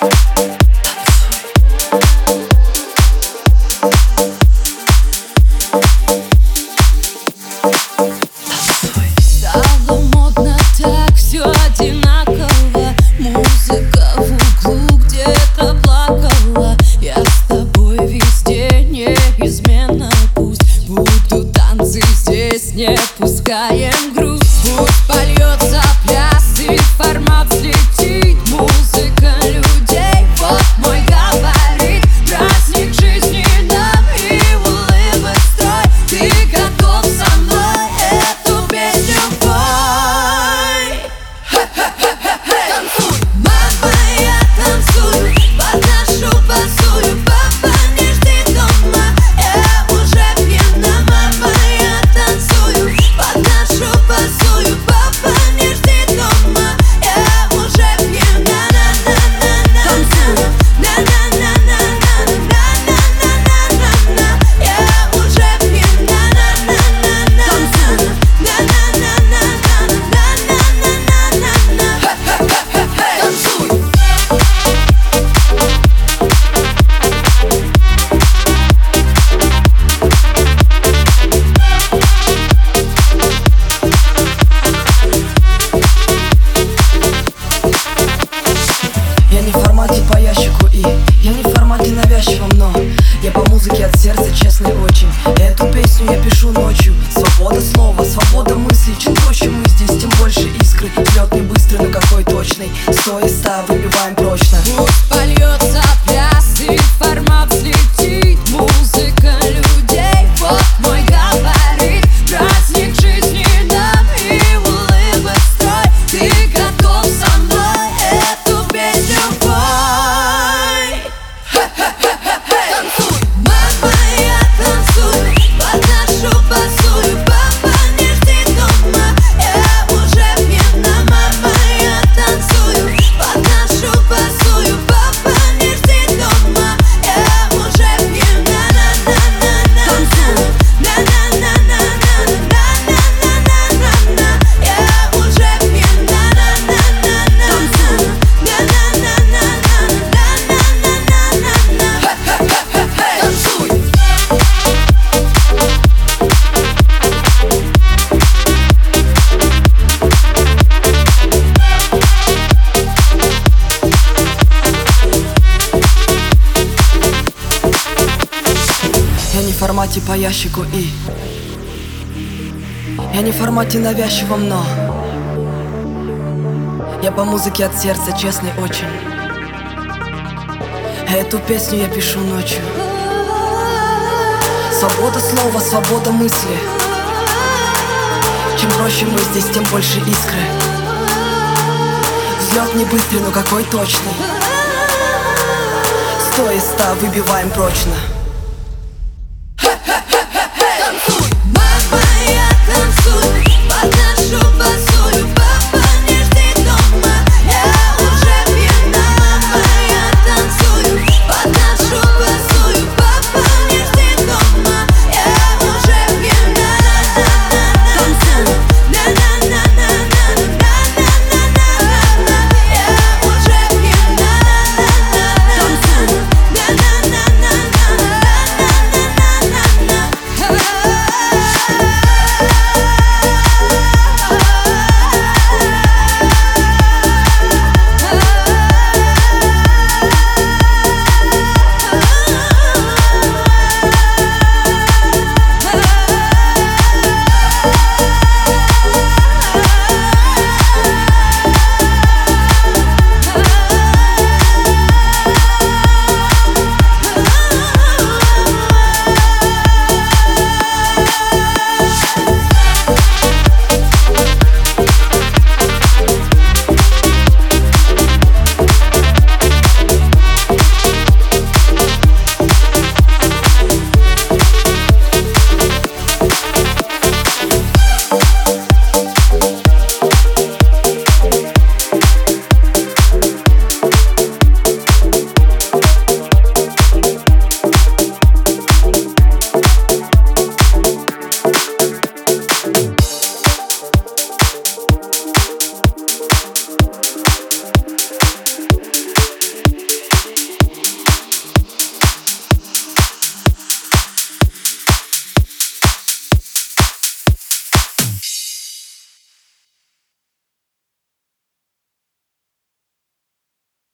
you сердца, честный очень. Эту песню я пишу ночью. Свобода слова, свобода мысли Чем проще мы здесь, тем больше искры. Взлет не быстрый, но какой точный. Сто из ста выбиваем прочно. Пусть польется в формате по ящику и. Я не в формате навязчивом, но. Я по музыке от сердца, честный очень. Эту песню я пишу ночью. Свобода слова, свобода мысли. Чем проще мы здесь, тем больше искры. Взлет не быстрый, но какой точный. Сто из ста выбиваем прочно